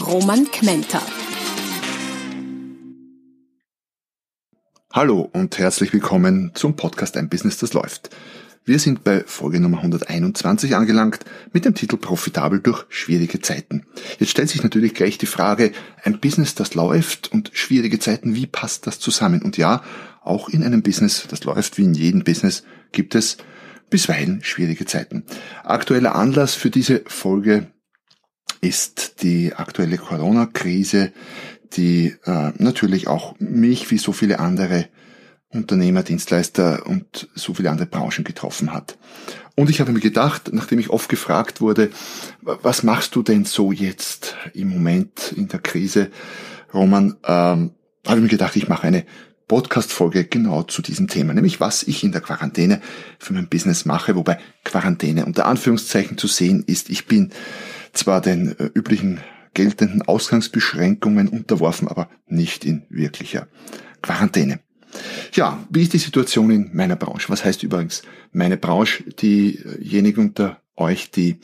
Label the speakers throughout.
Speaker 1: Roman Kmenter.
Speaker 2: Hallo und herzlich willkommen zum Podcast Ein Business, das läuft. Wir sind bei Folge Nummer 121 angelangt mit dem Titel Profitabel durch schwierige Zeiten. Jetzt stellt sich natürlich gleich die Frage, ein Business, das läuft und schwierige Zeiten, wie passt das zusammen? Und ja, auch in einem Business, das läuft wie in jedem Business, gibt es bisweilen schwierige Zeiten. Aktueller Anlass für diese Folge ist die aktuelle Corona-Krise, die äh, natürlich auch mich wie so viele andere Unternehmer, Dienstleister und so viele andere Branchen getroffen hat. Und ich habe mir gedacht, nachdem ich oft gefragt wurde, was machst du denn so jetzt im Moment in der Krise, Roman, ähm, habe ich mir gedacht, ich mache eine Podcast-Folge genau zu diesem Thema, nämlich was ich in der Quarantäne für mein Business mache, wobei Quarantäne unter Anführungszeichen zu sehen ist, ich bin zwar den äh, üblichen geltenden Ausgangsbeschränkungen unterworfen, aber nicht in wirklicher Quarantäne. Ja, wie ist die Situation in meiner Branche? Was heißt übrigens meine Branche? Diejenigen unter euch, die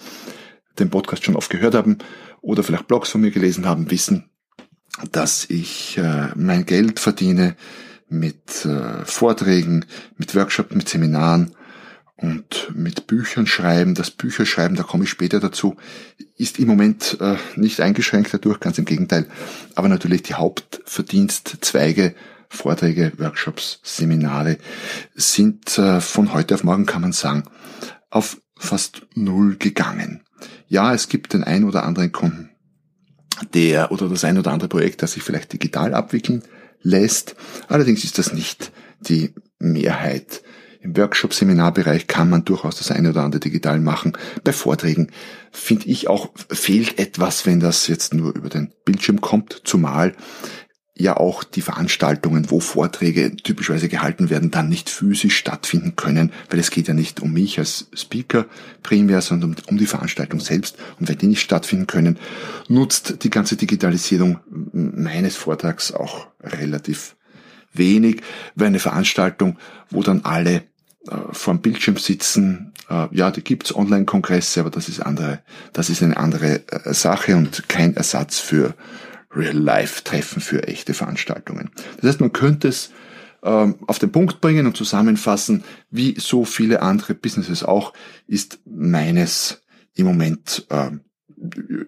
Speaker 2: den Podcast schon oft gehört haben oder vielleicht Blogs von mir gelesen haben, wissen, dass ich äh, mein Geld verdiene mit äh, Vorträgen, mit Workshops, mit Seminaren und mit Büchern schreiben. Das Bücherschreiben, da komme ich später dazu, ist im Moment äh, nicht eingeschränkt dadurch, ganz im Gegenteil. Aber natürlich die Hauptverdienstzweige, Vorträge, Workshops, Seminare sind äh, von heute auf morgen, kann man sagen, auf fast null gegangen. Ja, es gibt den ein oder anderen Kunden, der oder das ein oder andere Projekt, das sich vielleicht digital abwickeln lässt. Allerdings ist das nicht die Mehrheit im Workshop-Seminarbereich kann man durchaus das eine oder andere digital machen. Bei Vorträgen finde ich auch, fehlt etwas, wenn das jetzt nur über den Bildschirm kommt, zumal ja auch die Veranstaltungen, wo Vorträge typischerweise gehalten werden, dann nicht physisch stattfinden können, weil es geht ja nicht um mich als Speaker primär, sondern um die Veranstaltung selbst. Und wenn die nicht stattfinden können, nutzt die ganze Digitalisierung meines Vortrags auch relativ wenig, weil eine Veranstaltung, wo dann alle äh, vor dem Bildschirm sitzen. Äh, ja, da gibt's Online-Kongresse, aber das ist andere, das ist eine andere äh, Sache und kein Ersatz für Real-Life-Treffen für echte Veranstaltungen. Das heißt, man könnte es ähm, auf den Punkt bringen und zusammenfassen, wie so viele andere Businesses auch, ist meines im Moment ähm,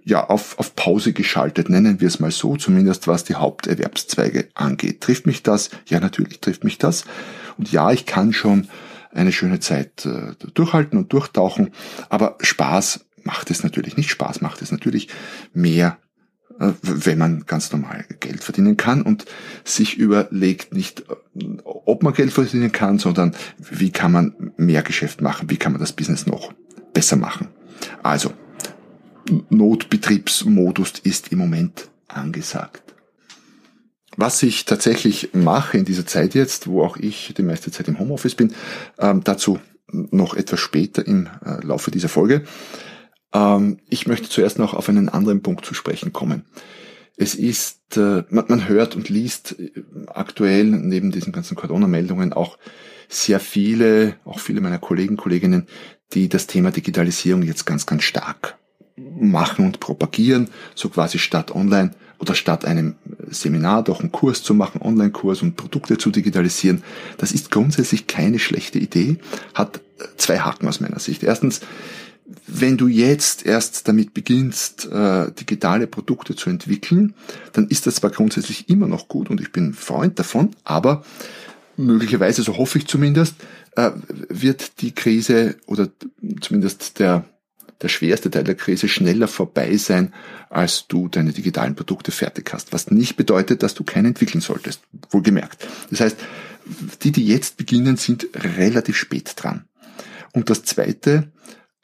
Speaker 2: ja auf, auf Pause geschaltet, nennen wir es mal so, zumindest was die Haupterwerbszweige angeht. Trifft mich das? Ja, natürlich trifft mich das. Und ja, ich kann schon eine schöne Zeit äh, durchhalten und durchtauchen. Aber Spaß macht es natürlich nicht. Spaß macht es natürlich mehr, äh, wenn man ganz normal Geld verdienen kann und sich überlegt nicht, äh, ob man Geld verdienen kann, sondern wie kann man mehr Geschäft machen, wie kann man das Business noch besser machen. Also, Notbetriebsmodus ist im Moment angesagt. Was ich tatsächlich mache in dieser Zeit jetzt, wo auch ich die meiste Zeit im Homeoffice bin, ähm, dazu noch etwas später im äh, Laufe dieser Folge. Ähm, ich möchte zuerst noch auf einen anderen Punkt zu sprechen kommen. Es ist, äh, man, hört und liest äh, aktuell neben diesen ganzen Corona-Meldungen auch sehr viele, auch viele meiner Kollegen, Kolleginnen, die das Thema Digitalisierung jetzt ganz, ganz stark machen und propagieren, so quasi statt online oder statt einem Seminar doch einen Kurs zu machen, Online-Kurs und Produkte zu digitalisieren. Das ist grundsätzlich keine schlechte Idee, hat zwei Haken aus meiner Sicht. Erstens, wenn du jetzt erst damit beginnst, äh, digitale Produkte zu entwickeln, dann ist das zwar grundsätzlich immer noch gut und ich bin Freund davon, aber möglicherweise, so hoffe ich zumindest, äh, wird die Krise oder zumindest der der schwerste Teil der Krise schneller vorbei sein, als du deine digitalen Produkte fertig hast. Was nicht bedeutet, dass du keine entwickeln solltest. Wohlgemerkt. Das heißt, die, die jetzt beginnen, sind relativ spät dran. Und das Zweite,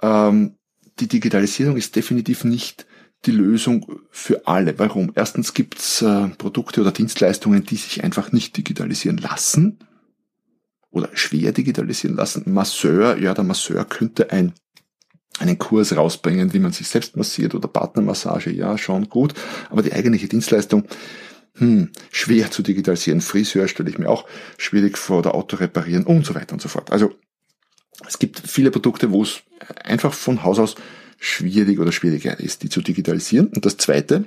Speaker 2: ähm, die Digitalisierung ist definitiv nicht die Lösung für alle. Warum? Erstens gibt's äh, Produkte oder Dienstleistungen, die sich einfach nicht digitalisieren lassen oder schwer digitalisieren lassen. Masseur, ja, der Masseur könnte ein einen Kurs rausbringen, wie man sich selbst massiert oder Partnermassage, ja, schon gut. Aber die eigentliche Dienstleistung, hm, schwer zu digitalisieren. Friseur stelle ich mir auch schwierig vor oder Auto reparieren und so weiter und so fort. Also es gibt viele Produkte, wo es einfach von Haus aus schwierig oder schwieriger ist, die zu digitalisieren. Und das Zweite,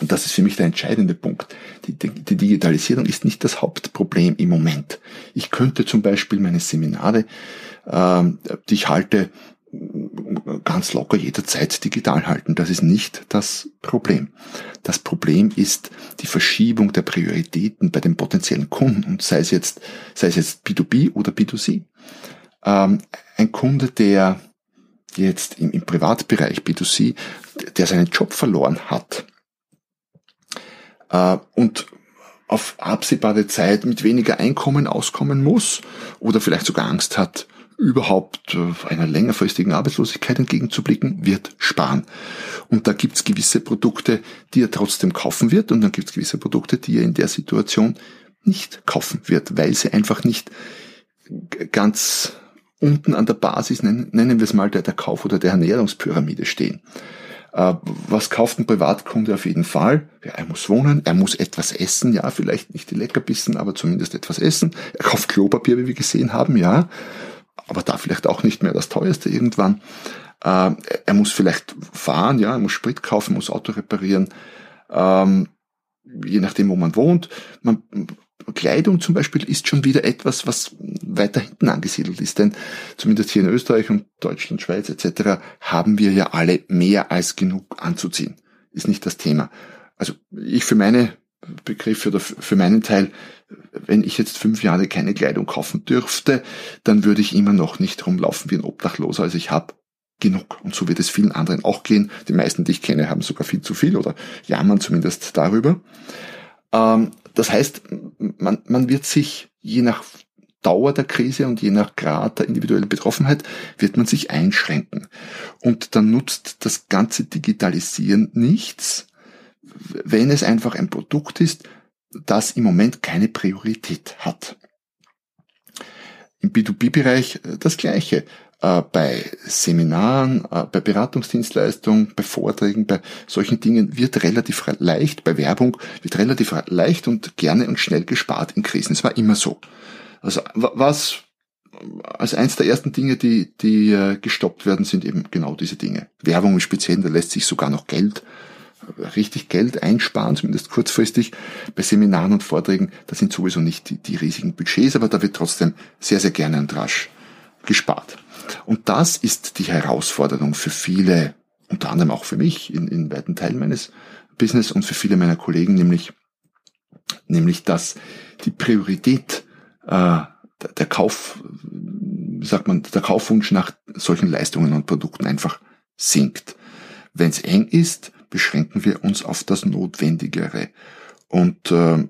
Speaker 2: und das ist für mich der entscheidende Punkt, die, die Digitalisierung ist nicht das Hauptproblem im Moment. Ich könnte zum Beispiel meine Seminare, ähm, die ich halte, ganz locker jederzeit digital halten. Das ist nicht das Problem. Das Problem ist die Verschiebung der Prioritäten bei den potenziellen Kunden und sei es jetzt, sei es jetzt B2B oder B2C. Ähm, ein Kunde, der jetzt im, im Privatbereich B2C, der seinen Job verloren hat äh, und auf absehbare Zeit mit weniger Einkommen auskommen muss oder vielleicht sogar Angst hat, überhaupt äh, einer längerfristigen Arbeitslosigkeit entgegenzublicken, wird sparen. Und da gibt's gewisse Produkte, die er trotzdem kaufen wird und dann gibt's gewisse Produkte, die er in der Situation nicht kaufen wird, weil sie einfach nicht ganz unten an der Basis, nennen, wir es mal der, der Kauf- oder der Ernährungspyramide stehen. Äh, was kauft ein Privatkunde auf jeden Fall? Ja, er muss wohnen, er muss etwas essen, ja, vielleicht nicht die Leckerbissen, aber zumindest etwas essen. Er kauft Klopapier, wie wir gesehen haben, ja aber da vielleicht auch nicht mehr das teuerste irgendwann. Äh, er muss vielleicht fahren, ja, er muss Sprit kaufen, muss Auto reparieren, ähm, je nachdem, wo man wohnt. Man, Kleidung zum Beispiel ist schon wieder etwas, was weiter hinten angesiedelt ist, denn zumindest hier in Österreich und Deutschland, Schweiz etc. haben wir ja alle mehr als genug anzuziehen. Ist nicht das Thema. Also ich für meine Begriffe oder für meinen Teil wenn ich jetzt fünf Jahre keine Kleidung kaufen dürfte, dann würde ich immer noch nicht rumlaufen wie ein Obdachloser. Also ich habe genug. Und so wird es vielen anderen auch gehen. Die meisten, die ich kenne, haben sogar viel zu viel oder jammern zumindest darüber. Ähm, das heißt, man, man wird sich je nach Dauer der Krise und je nach Grad der individuellen Betroffenheit wird man sich einschränken. Und dann nutzt das ganze Digitalisieren nichts, wenn es einfach ein Produkt ist, das im Moment keine Priorität hat. Im B2B-Bereich äh, das Gleiche. Äh, bei Seminaren, äh, bei Beratungsdienstleistungen, bei Vorträgen, bei solchen Dingen wird relativ leicht, bei Werbung wird relativ leicht und gerne und schnell gespart in Krisen. Es war immer so. Also was als eins der ersten Dinge, die, die gestoppt werden, sind eben genau diese Dinge. Werbung im Speziellen, da lässt sich sogar noch Geld richtig Geld einsparen, zumindest kurzfristig. Bei Seminaren und Vorträgen, das sind sowieso nicht die, die riesigen Budgets, aber da wird trotzdem sehr, sehr gerne und rasch gespart. Und das ist die Herausforderung für viele, unter anderem auch für mich in, in weiten Teilen meines Business und für viele meiner Kollegen, nämlich, nämlich dass die Priorität äh, der Kauf, wie sagt man, der Kaufwunsch nach solchen Leistungen und Produkten einfach sinkt. Wenn es eng ist, beschränken wir uns auf das Notwendigere. Und äh,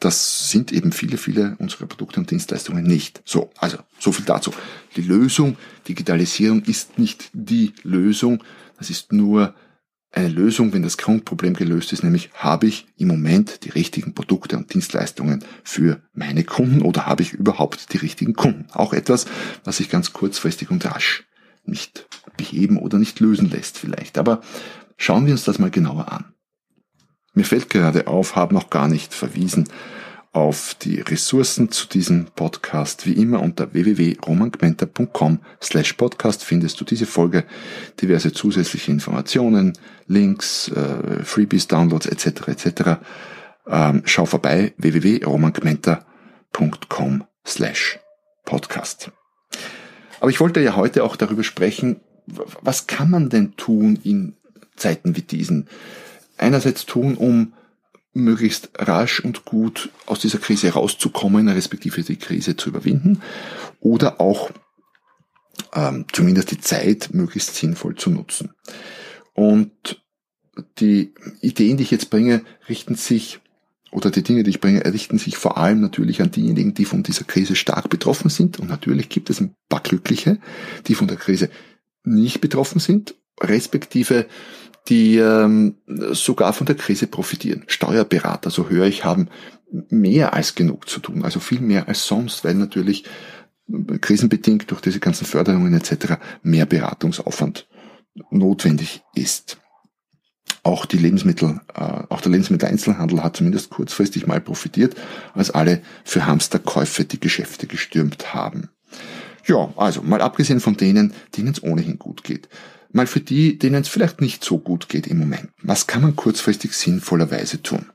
Speaker 2: das sind eben viele, viele unserer Produkte und Dienstleistungen nicht. So, also so viel dazu. Die Lösung, Digitalisierung ist nicht die Lösung. Das ist nur eine Lösung, wenn das Grundproblem gelöst ist, nämlich habe ich im Moment die richtigen Produkte und Dienstleistungen für meine Kunden oder habe ich überhaupt die richtigen Kunden? Auch etwas, was sich ganz kurzfristig und rasch nicht beheben oder nicht lösen lässt vielleicht. Aber Schauen wir uns das mal genauer an. Mir fällt gerade auf, habe noch gar nicht verwiesen auf die Ressourcen zu diesem Podcast. Wie immer unter www.romangmenta.com slash podcast findest du diese Folge, diverse zusätzliche Informationen, Links, äh, Freebies, Downloads etc. etc. Ähm, schau vorbei www.romangmenta.com slash podcast. Aber ich wollte ja heute auch darüber sprechen, was kann man denn tun in Zeiten wie diesen einerseits tun, um möglichst rasch und gut aus dieser Krise rauszukommen, respektive die Krise zu überwinden, oder auch ähm, zumindest die Zeit möglichst sinnvoll zu nutzen. Und die Ideen, die ich jetzt bringe, richten sich, oder die Dinge, die ich bringe, richten sich vor allem natürlich an diejenigen, die von dieser Krise stark betroffen sind. Und natürlich gibt es ein paar Glückliche, die von der Krise nicht betroffen sind respektive die ähm, sogar von der Krise profitieren. Steuerberater, so höre ich, haben mehr als genug zu tun, also viel mehr als sonst, weil natürlich krisenbedingt durch diese ganzen Förderungen etc. mehr Beratungsaufwand notwendig ist. Auch die Lebensmittel, äh, auch der Lebensmitteleinzelhandel hat zumindest kurzfristig mal profitiert, als alle für Hamsterkäufe die Geschäfte gestürmt haben. Ja, also mal abgesehen von denen, denen es ohnehin gut geht. Mal für die, denen es vielleicht nicht so gut geht im Moment. Was kann man kurzfristig sinnvollerweise tun?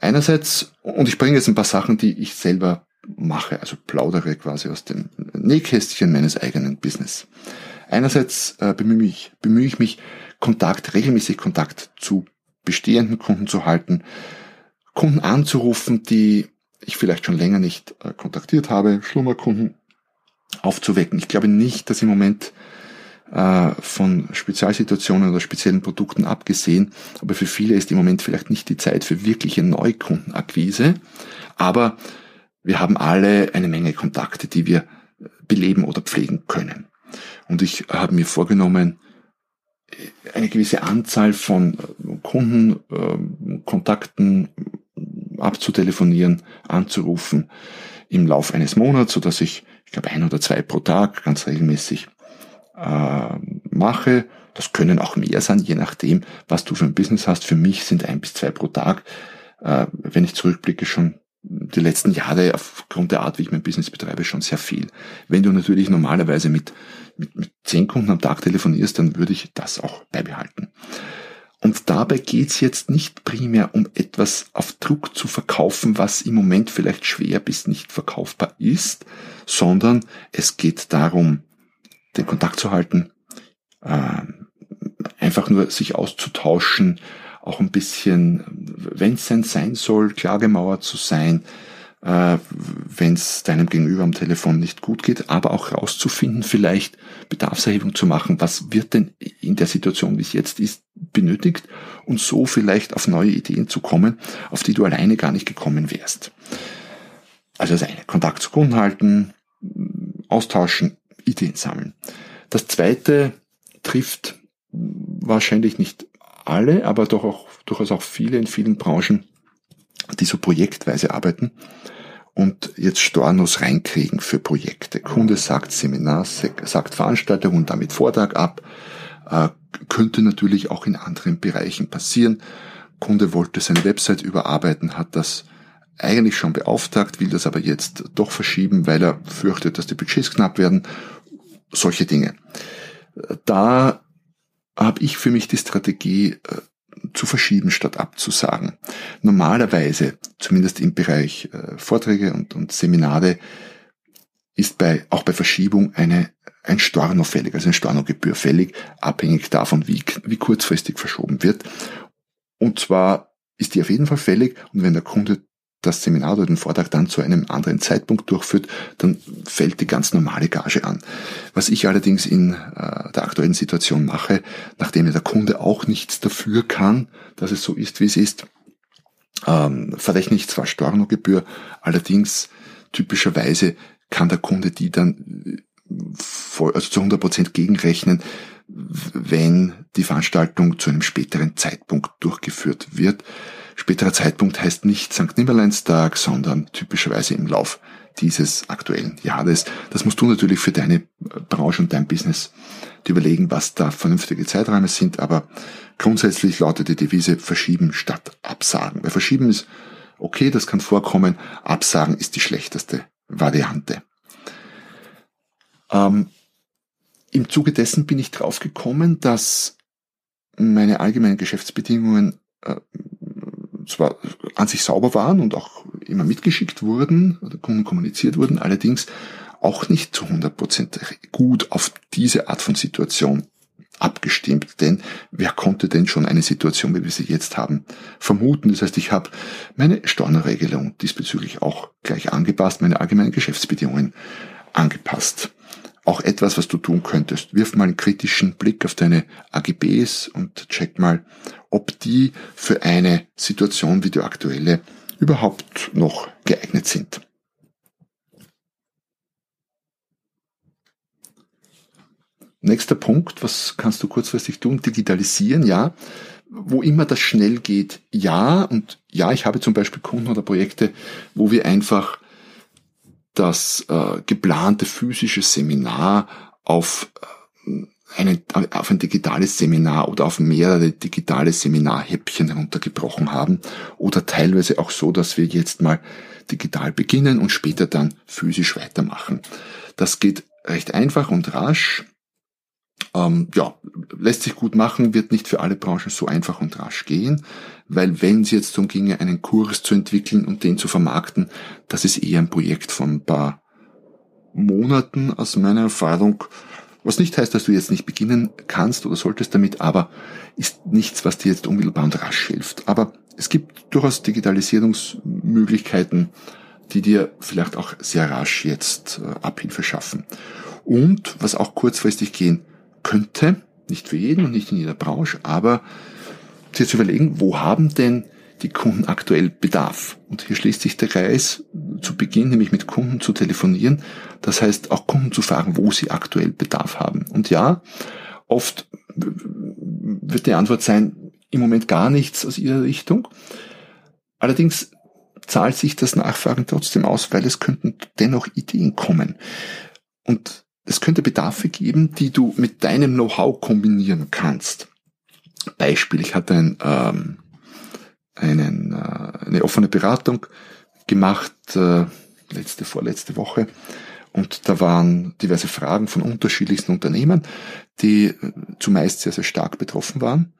Speaker 2: Einerseits, und ich bringe jetzt ein paar Sachen, die ich selber mache, also plaudere quasi aus dem Nähkästchen meines eigenen Business. Einerseits äh, bemühe, ich, bemühe ich mich, Kontakt, regelmäßig Kontakt zu bestehenden Kunden zu halten, Kunden anzurufen, die ich vielleicht schon länger nicht äh, kontaktiert habe, Schlummerkunden aufzuwecken. Ich glaube nicht, dass im Moment von Spezialsituationen oder speziellen Produkten abgesehen, aber für viele ist im Moment vielleicht nicht die Zeit für wirkliche Neukundenakquise. Aber wir haben alle eine Menge Kontakte, die wir beleben oder pflegen können. Und ich habe mir vorgenommen, eine gewisse Anzahl von Kundenkontakten abzutelefonieren, anzurufen im Lauf eines Monats, so dass ich, ich glaube, ein oder zwei pro Tag ganz regelmäßig äh, mache. Das können auch mehr sein, je nachdem, was du für ein Business hast. Für mich sind ein bis zwei pro Tag, äh, wenn ich zurückblicke, schon die letzten Jahre aufgrund der Art, wie ich mein Business betreibe, schon sehr viel. Wenn du natürlich normalerweise mit, mit, mit zehn Kunden am Tag telefonierst, dann würde ich das auch beibehalten. Und dabei geht's jetzt nicht primär um etwas auf Druck zu verkaufen, was im Moment vielleicht schwer bis nicht verkaufbar ist, sondern es geht darum, den Kontakt zu halten, äh, einfach nur sich auszutauschen, auch ein bisschen, wenn es denn sein soll, klargemauert zu sein, äh, wenn es deinem Gegenüber am Telefon nicht gut geht, aber auch rauszufinden, vielleicht Bedarfserhebung zu machen, was wird denn in der Situation, wie es jetzt ist, benötigt und so vielleicht auf neue Ideen zu kommen, auf die du alleine gar nicht gekommen wärst. Also das eine, Kontakt zu Kunden halten, austauschen, Ideen sammeln. Das zweite trifft wahrscheinlich nicht alle, aber doch auch, durchaus auch viele in vielen Branchen, die so projektweise arbeiten und jetzt Stornos reinkriegen für Projekte. Kunde sagt Seminar, sagt Veranstaltung und damit Vortrag ab. Äh, könnte natürlich auch in anderen Bereichen passieren. Kunde wollte seine Website überarbeiten, hat das eigentlich schon beauftragt, will das aber jetzt doch verschieben, weil er fürchtet, dass die Budgets knapp werden. Solche Dinge. Da habe ich für mich die Strategie äh, zu verschieben statt abzusagen. Normalerweise, zumindest im Bereich äh, Vorträge und, und Seminare, ist bei, auch bei Verschiebung eine, ein Storno fällig, also eine Stornogebühr fällig, abhängig davon, wie, wie kurzfristig verschoben wird. Und zwar ist die auf jeden Fall fällig und wenn der Kunde das Seminar oder den Vortrag dann zu einem anderen Zeitpunkt durchführt, dann fällt die ganz normale Gage an. Was ich allerdings in äh, der aktuellen Situation mache, nachdem ja der Kunde auch nichts dafür kann, dass es so ist, wie es ist, ähm, verrechne ich zwar Stornogebühr, allerdings typischerweise kann der Kunde die dann voll, also zu 100 Prozent gegenrechnen, wenn die Veranstaltung zu einem späteren Zeitpunkt durchgeführt wird. Späterer Zeitpunkt heißt nicht St. Nimmerleinstag, sondern typischerweise im Lauf dieses aktuellen Jahres. Das musst du natürlich für deine Branche und dein Business überlegen, was da vernünftige Zeiträume sind, aber grundsätzlich lautet die Devise verschieben statt absagen. Weil verschieben ist okay, das kann vorkommen, absagen ist die schlechteste Variante. Ähm, Im Zuge dessen bin ich drauf gekommen, dass meine allgemeinen Geschäftsbedingungen äh, zwar an sich sauber waren und auch immer mitgeschickt wurden, oder kommuniziert wurden, allerdings auch nicht zu 100% gut auf diese Art von Situation abgestimmt, denn wer konnte denn schon eine Situation, wie wir sie jetzt haben, vermuten? Das heißt, ich habe meine Steuerregelung diesbezüglich auch gleich angepasst, meine allgemeinen Geschäftsbedingungen angepasst. Auch etwas, was du tun könntest. Wirf mal einen kritischen Blick auf deine AGBs und check mal, ob die für eine Situation wie die aktuelle überhaupt noch geeignet sind. nächster Punkt, was kannst du kurzfristig tun? Digitalisieren, ja. Wo immer das schnell geht, ja. Und ja, ich habe zum Beispiel Kunden oder Projekte, wo wir einfach das äh, geplante physische Seminar auf äh, eine, auf ein digitales Seminar oder auf mehrere digitale Seminarhäppchen heruntergebrochen haben oder teilweise auch so, dass wir jetzt mal digital beginnen und später dann physisch weitermachen. Das geht recht einfach und rasch. Ähm, ja, lässt sich gut machen, wird nicht für alle Branchen so einfach und rasch gehen, weil wenn es jetzt darum ginge, einen Kurs zu entwickeln und den zu vermarkten, das ist eher ein Projekt von ein paar Monaten aus meiner Erfahrung. Was nicht heißt, dass du jetzt nicht beginnen kannst oder solltest damit, aber ist nichts, was dir jetzt unmittelbar und rasch hilft. Aber es gibt durchaus Digitalisierungsmöglichkeiten, die dir vielleicht auch sehr rasch jetzt äh, Abhilfe schaffen. Und was auch kurzfristig gehen könnte, nicht für jeden und nicht in jeder Branche, aber dir zu überlegen, wo haben denn die Kunden aktuell Bedarf? Und hier schließt sich der Kreis zu Beginn, nämlich mit Kunden zu telefonieren. Das heißt, auch Kunden zu fragen, wo sie aktuell Bedarf haben. Und ja, oft wird die Antwort sein, im Moment gar nichts aus ihrer Richtung. Allerdings zahlt sich das Nachfragen trotzdem aus, weil es könnten dennoch Ideen kommen. Und es könnte Bedarfe geben, die du mit deinem Know-how kombinieren kannst. Beispiel, ich hatte ein, ähm, einen, äh, eine offene Beratung gemacht, äh, letzte, vorletzte Woche. Und da waren diverse Fragen von unterschiedlichsten Unternehmen, die äh, zumeist sehr, sehr stark betroffen waren.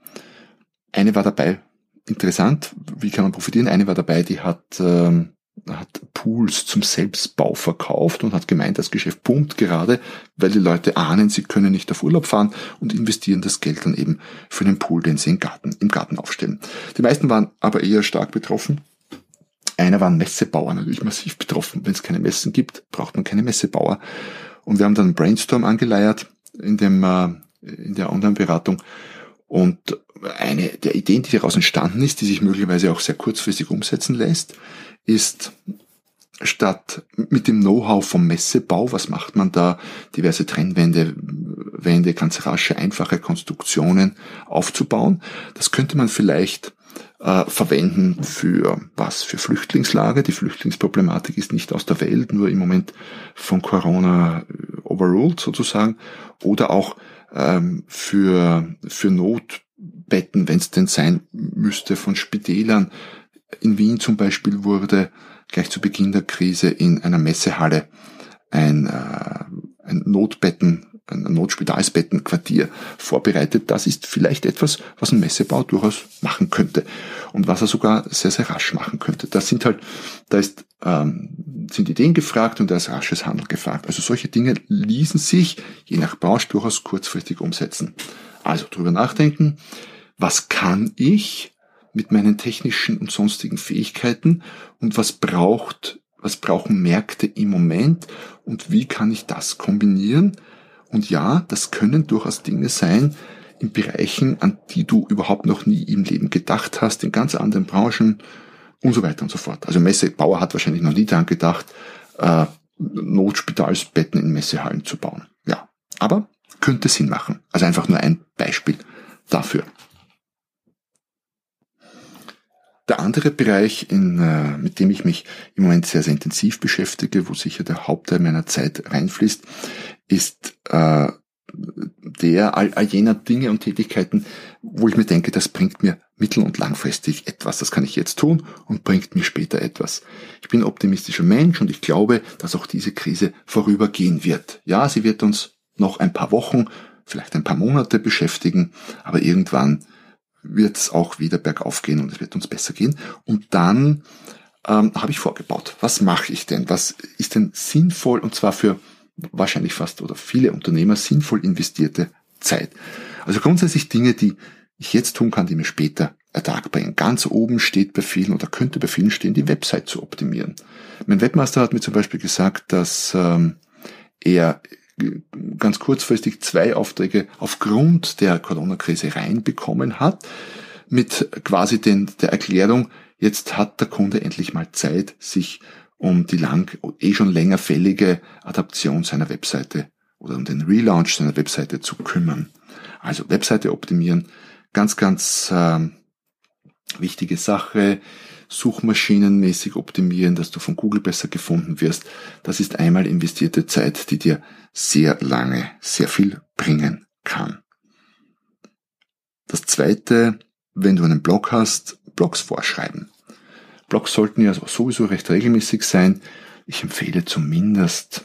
Speaker 2: Eine war dabei, interessant, wie kann man profitieren? Eine war dabei, die hat, ähm, hat Pools zum Selbstbau verkauft und hat gemeint, das Geschäft pumpt gerade, weil die Leute ahnen, sie können nicht auf Urlaub fahren und investieren das Geld dann eben für den Pool, den sie im Garten, im Garten aufstellen. Die meisten waren aber eher stark betroffen. Einer war ein Messebauer, natürlich massiv betroffen. Wenn es keine Messen gibt, braucht man keine Messebauer. Und wir haben dann einen Brainstorm angeleiert in dem, äh, in der Online-Beratung und eine der Ideen, die daraus entstanden ist, die sich möglicherweise auch sehr kurzfristig umsetzen lässt, ist statt mit dem Know-how vom Messebau, was macht man da, diverse Trennwände, Wände, ganz rasche, einfache Konstruktionen aufzubauen. Das könnte man vielleicht äh, verwenden für was? Für Flüchtlingslager. Die Flüchtlingsproblematik ist nicht aus der Welt, nur im Moment von Corona overruled sozusagen. Oder auch ähm, für, für Notbetten, wenn es denn sein müsste, von Spitälern. In Wien zum Beispiel wurde gleich zu Beginn der Krise in einer Messehalle ein, äh, ein Notbetten, ein Notspitalsbettenquartier vorbereitet. Das ist vielleicht etwas, was ein Messebau durchaus machen könnte und was er sogar sehr, sehr rasch machen könnte. Das sind halt, da ist, ähm, sind Ideen gefragt und da ist rasches Handeln gefragt. Also solche Dinge ließen sich je nach Branche durchaus kurzfristig umsetzen. Also drüber nachdenken, was kann ich mit meinen technischen und sonstigen Fähigkeiten und was braucht, was brauchen Märkte im Moment und wie kann ich das kombinieren? Und ja, das können durchaus Dinge sein in Bereichen, an die du überhaupt noch nie im Leben gedacht hast, in ganz anderen Branchen und so weiter und so fort. Also Messebauer hat wahrscheinlich noch nie daran gedacht, äh, Notspitalsbetten in Messehallen zu bauen. Ja, aber könnte Sinn machen. Also einfach nur ein Beispiel dafür. Der andere Bereich, in, äh, mit dem ich mich im Moment sehr, sehr intensiv beschäftige, wo sicher der Hauptteil meiner Zeit reinfließt, ist äh, der all, all jener Dinge und Tätigkeiten, wo ich mir denke, das bringt mir mittel- und langfristig etwas. Das kann ich jetzt tun und bringt mir später etwas. Ich bin optimistischer Mensch und ich glaube, dass auch diese Krise vorübergehen wird. Ja, sie wird uns noch ein paar Wochen, vielleicht ein paar Monate beschäftigen, aber irgendwann wird es auch wieder bergauf gehen und es wird uns besser gehen. Und dann ähm, habe ich vorgebaut. Was mache ich denn? Was ist denn sinnvoll und zwar für wahrscheinlich fast oder viele Unternehmer sinnvoll investierte Zeit? Also grundsätzlich Dinge, die ich jetzt tun kann, die mir später Ertrag bringen. Ganz oben steht bei vielen oder könnte bei vielen stehen, die Website zu optimieren. Mein Webmaster hat mir zum Beispiel gesagt, dass ähm, er ganz kurzfristig zwei Aufträge aufgrund der Corona-Krise reinbekommen hat, mit quasi den, der Erklärung, jetzt hat der Kunde endlich mal Zeit, sich um die lang, eh schon länger fällige Adaption seiner Webseite oder um den Relaunch deiner Webseite zu kümmern. Also Webseite optimieren, ganz, ganz äh, wichtige Sache. Suchmaschinenmäßig optimieren, dass du von Google besser gefunden wirst. Das ist einmal investierte Zeit, die dir sehr lange sehr viel bringen kann. Das zweite, wenn du einen Blog hast, Blogs vorschreiben. Blogs sollten ja sowieso recht regelmäßig sein. Ich empfehle zumindest,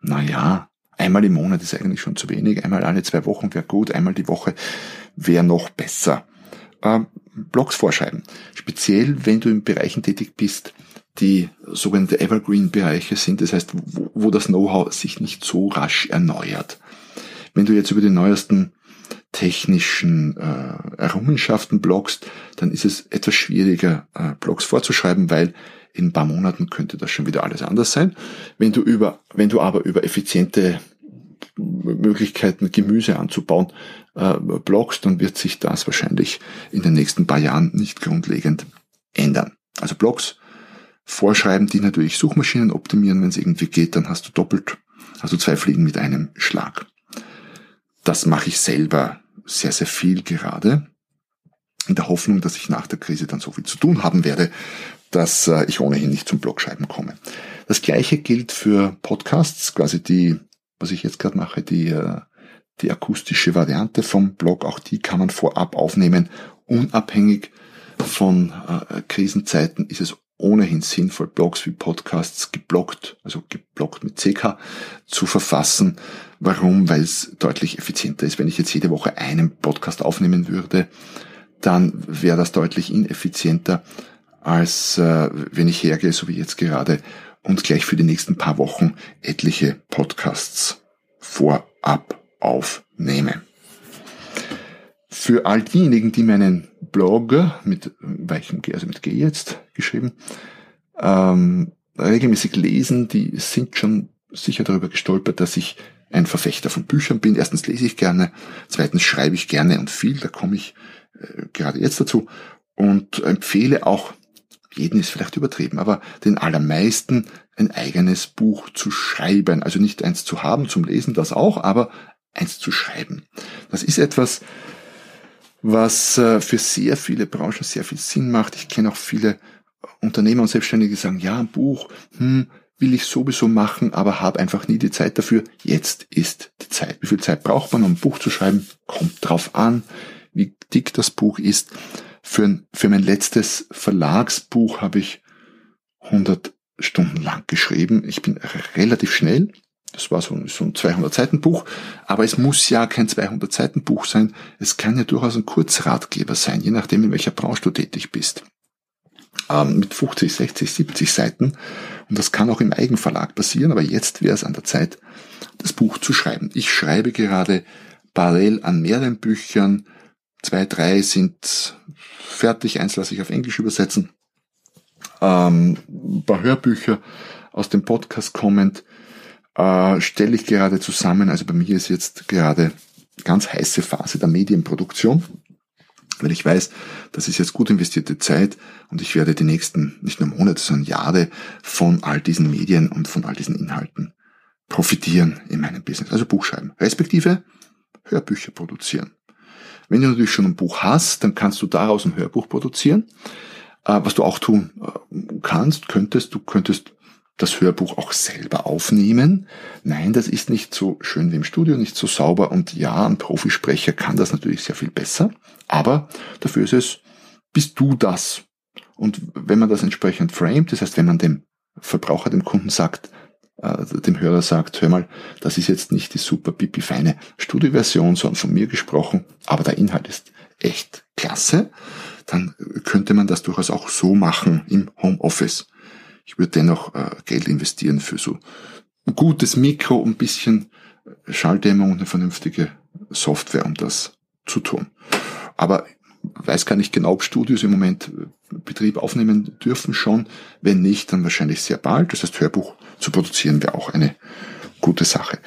Speaker 2: naja, einmal im Monat ist eigentlich schon zu wenig, einmal alle zwei Wochen wäre gut, einmal die Woche wäre noch besser. Ähm, Blogs vorschreiben. Speziell, wenn du in Bereichen tätig bist, die sogenannte Evergreen-Bereiche sind, das heißt, wo, wo das Know-how sich nicht so rasch erneuert. Wenn du jetzt über die neuesten technischen äh, Errungenschaften bloggst, dann ist es etwas schwieriger, äh, Blogs vorzuschreiben, weil in ein paar Monaten könnte das schon wieder alles anders sein. Wenn du über, wenn du aber über effiziente Möglichkeiten, Gemüse anzubauen, äh, bloggst, dann wird sich das wahrscheinlich in den nächsten paar Jahren nicht grundlegend ändern. Also Blogs vorschreiben, die natürlich Suchmaschinen optimieren, wenn es irgendwie geht, dann hast du doppelt, also zwei Fliegen mit einem Schlag. Das mache ich selber sehr, sehr viel gerade. In der Hoffnung, dass ich nach der Krise dann so viel zu tun haben werde, dass äh, ich ohnehin nicht zum Blogschreiben komme. Das gleiche gilt für Podcasts, quasi die, was ich jetzt gerade mache, die, äh, die akustische Variante vom Blog. Auch die kann man vorab aufnehmen. Unabhängig von äh, Krisenzeiten ist es ohnehin sinnvoll, Blogs wie Podcasts geblockt, also geblockt mit CK, zu verfassen. Warum? Weil es deutlich effizienter ist. Wenn ich jetzt jede Woche einen Podcast aufnehmen würde, dann wäre das deutlich ineffizienter, als äh, wenn ich hergehe, so wie jetzt gerade, und gleich für die nächsten paar Wochen etliche Podcasts vorab aufnehme. Für all diejenigen, die meinen Blog mit weichem G, also mit G jetzt geschrieben, ähm, regelmäßig lesen, die sind schon sicher darüber gestolpert, dass ich ein Verfechter von Büchern bin. Erstens lese ich gerne, zweitens schreibe ich gerne und viel, da komme ich äh, gerade jetzt dazu und empfehle auch, jeden ist vielleicht übertrieben, aber den allermeisten ein eigenes Buch zu schreiben. Also nicht eins zu haben zum Lesen, das auch, aber eins zu schreiben. Das ist etwas, was äh, für sehr viele Branchen sehr viel Sinn macht. Ich kenne auch viele Unternehmer und Selbstständige, die sagen, ja, ein Buch, hm, will ich sowieso machen, aber habe einfach nie die Zeit dafür. Jetzt ist die Zeit. Wie viel Zeit braucht man, um ein Buch zu schreiben? Kommt drauf an, wie dick das Buch ist. Für, für mein letztes Verlagsbuch habe ich 100 Stunden lang geschrieben. Ich bin relativ schnell. Das war so, ein 200 Seiten Buch. Aber es muss ja kein 200 Seiten Buch sein. Es kann ja durchaus ein Kurzratgeber sein, je nachdem, in welcher Branche du tätig bist. Ähm, mit 50, 60, 70 Seiten. Und das kann auch im Eigenverlag passieren. Aber jetzt wäre es an der Zeit, das Buch zu schreiben. Ich schreibe gerade parallel an mehreren Büchern. Zwei, drei sind fertig. Eins lasse ich auf Englisch übersetzen. Ähm, ein paar Hörbücher aus dem Podcast kommend äh, stelle ich gerade zusammen. Also bei mir ist jetzt gerade ganz heiße Phase der Medienproduktion, weil ich weiß, das ist jetzt gut investierte Zeit und ich werde die nächsten nicht nur Monate, sondern Jahre von all diesen Medien und von all diesen Inhalten profitieren in meinem Business. Also Buch schreiben, respektive Hörbücher produzieren. Wenn du natürlich schon ein Buch hast, dann kannst du daraus ein Hörbuch produzieren. Äh, was du auch tun äh, kannst, könntest, du könntest das Hörbuch auch selber aufnehmen. Nein, das ist nicht so schön wie im Studio, nicht so sauber und ja, ein Profisprecher kann das natürlich sehr viel besser, aber dafür ist es, bist du das. Und wenn man das entsprechend framet, das heißt, wenn man dem Verbraucher, dem Kunden sagt, äh, dem Hörer sagt, hör mal, das ist jetzt nicht die super pipi feine Studioversion, sondern von mir gesprochen, aber der Inhalt ist echt klasse, dann könnte man das durchaus auch so machen im Homeoffice ich würde dennoch äh, Geld investieren für so ein gutes Mikro, ein bisschen Schalldämmung und eine vernünftige Software, um das zu tun. Aber weiß gar nicht genau, ob Studios im Moment äh, Betrieb aufnehmen dürfen schon. Wenn nicht, dann wahrscheinlich sehr bald. Das heißt, Hörbuch zu produzieren wäre auch eine gute Sache.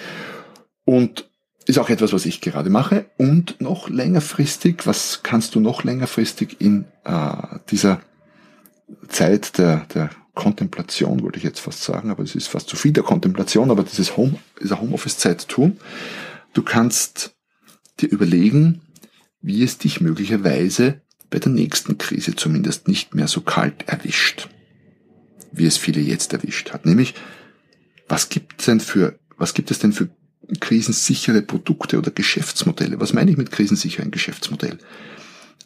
Speaker 2: Und ist auch etwas, was ich gerade mache. Und noch längerfristig, was kannst du noch längerfristig in äh, dieser Zeit der, der Kontemplation, wollte ich jetzt fast sagen, aber es ist fast zu viel der Kontemplation, aber dieses Home, dieser Homeoffice-Zeit tun. Du kannst dir überlegen, wie es dich möglicherweise bei der nächsten Krise zumindest nicht mehr so kalt erwischt, wie es viele jetzt erwischt hat. Nämlich, was gibt es denn für, was gibt es denn für krisensichere Produkte oder Geschäftsmodelle? Was meine ich mit krisensicheren Geschäftsmodell?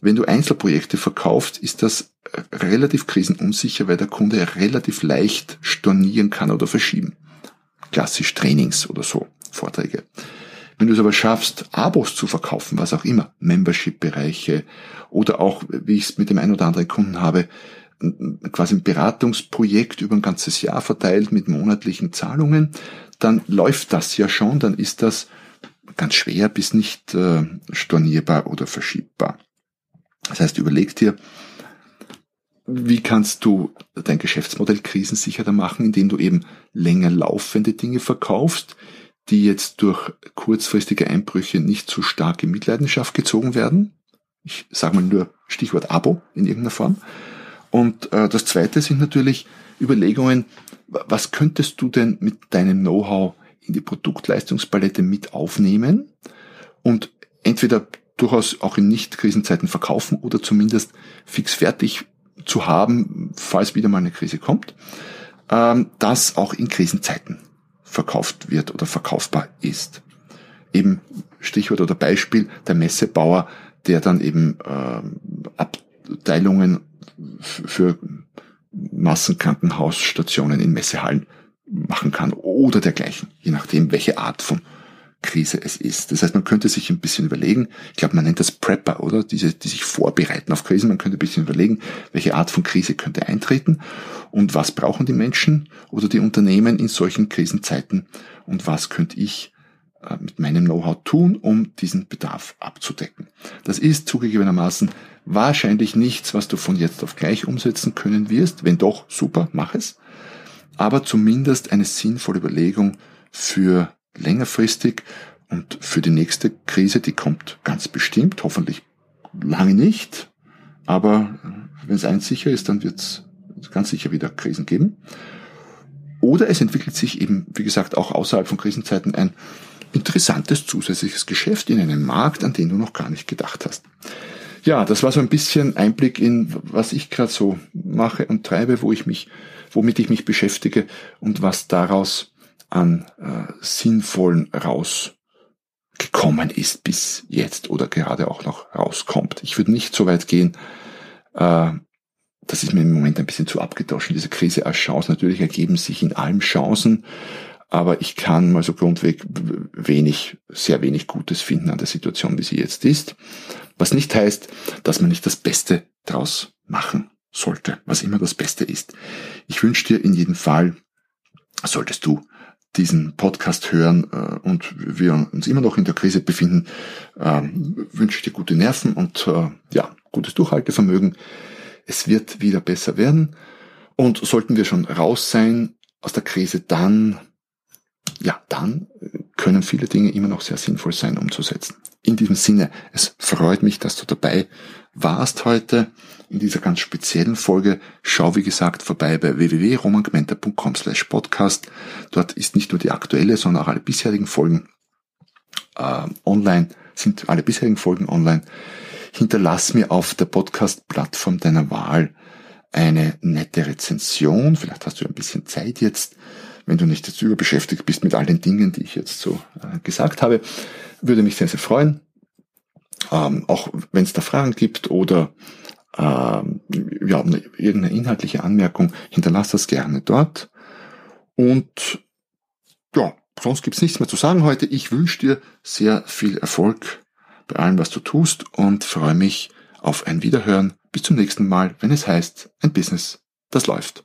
Speaker 2: Wenn du Einzelprojekte verkaufst, ist das relativ krisenunsicher, weil der Kunde relativ leicht stornieren kann oder verschieben. Klassisch Trainings oder so, Vorträge. Wenn du es aber schaffst, Abos zu verkaufen, was auch immer, Membership-Bereiche oder auch, wie ich es mit dem einen oder anderen Kunden habe, quasi ein Beratungsprojekt über ein ganzes Jahr verteilt mit monatlichen Zahlungen, dann läuft das ja schon, dann ist das ganz schwer bis nicht äh, stornierbar oder verschiebbar. Das heißt, überleg dir, wie kannst du dein Geschäftsmodell krisensicherer machen, indem du eben länger laufende Dinge verkaufst, die jetzt durch kurzfristige Einbrüche nicht so stark in Mitleidenschaft gezogen werden. Ich sage mal nur Stichwort Abo in irgendeiner Form. Und äh, das Zweite sind natürlich Überlegungen, was könntest du denn mit deinem Know-how in die Produktleistungspalette mit aufnehmen und entweder durchaus auch in Nicht-Krisenzeiten verkaufen oder zumindest fix fertig zu haben, falls wieder mal eine Krise kommt, ähm, das auch in Krisenzeiten verkauft wird oder verkaufbar ist. Eben Stichwort oder Beispiel der Messebauer, der dann eben äh, Abteilungen für Massenkrankenhausstationen in Messehallen machen kann oder dergleichen, je nachdem, welche Art von Krise es ist. Das heißt, man könnte sich ein bisschen überlegen, ich glaube, man nennt das Prepper, oder? Diese, die sich vorbereiten auf Krisen. Man könnte ein bisschen überlegen, welche Art von Krise könnte eintreten und was brauchen die Menschen oder die Unternehmen in solchen Krisenzeiten und was könnte ich äh, mit meinem Know-how tun, um diesen Bedarf abzudecken. Das ist zugegebenermaßen wahrscheinlich nichts, was du von jetzt auf gleich umsetzen können wirst. Wenn doch, super, mach es. Aber zumindest eine sinnvolle Überlegung für längerfristig und für die nächste Krise, die kommt ganz bestimmt, hoffentlich lange nicht. Aber wenn es eins sicher ist, dann wird es ganz sicher wieder Krisen geben. Oder es entwickelt sich eben, wie gesagt, auch außerhalb von Krisenzeiten ein interessantes zusätzliches Geschäft in einem Markt, an den du noch gar nicht gedacht hast. Ja, das war so ein bisschen Einblick in, was ich gerade so mache und treibe, wo ich mich, womit ich mich beschäftige und was daraus an äh, sinnvollen rausgekommen ist bis jetzt oder gerade auch noch rauskommt. Ich würde nicht so weit gehen, äh, das ist mir im Moment ein bisschen zu abgedroschen, diese Krise als Chance. Natürlich ergeben sich in allem Chancen, aber ich kann mal so grundweg wenig, sehr wenig Gutes finden an der Situation, wie sie jetzt ist. Was nicht heißt, dass man nicht das Beste draus machen sollte, was immer das Beste ist. Ich wünsche dir in jedem Fall, solltest du diesen Podcast hören äh, und wir uns immer noch in der Krise befinden, äh, wünsche ich dir gute Nerven und äh, ja, gutes Durchhaltevermögen. Es wird wieder besser werden. Und sollten wir schon raus sein aus der Krise, dann, ja, dann können viele Dinge immer noch sehr sinnvoll sein umzusetzen. In diesem Sinne, es freut mich, dass du dabei warst heute in dieser ganz speziellen Folge. Schau, wie gesagt, vorbei bei www.romangmenta.com slash podcast. Dort ist nicht nur die aktuelle, sondern auch alle bisherigen Folgen äh, online, sind alle bisherigen Folgen online. Hinterlass mir auf der Podcast-Plattform deiner Wahl eine nette Rezension. Vielleicht hast du ein bisschen Zeit jetzt, wenn du nicht jetzt überbeschäftigt bist mit all den Dingen, die ich jetzt so äh, gesagt habe. Würde mich sehr, sehr freuen. Ähm, auch wenn es da Fragen gibt oder ähm, ja, irgendeine inhaltliche Anmerkung, hinterlass das gerne dort. Und ja, sonst gibt's nichts mehr zu sagen heute. Ich wünsche dir sehr viel Erfolg bei allem, was du tust und freue mich auf ein Wiederhören. Bis zum nächsten Mal, wenn es heißt, ein Business, das läuft.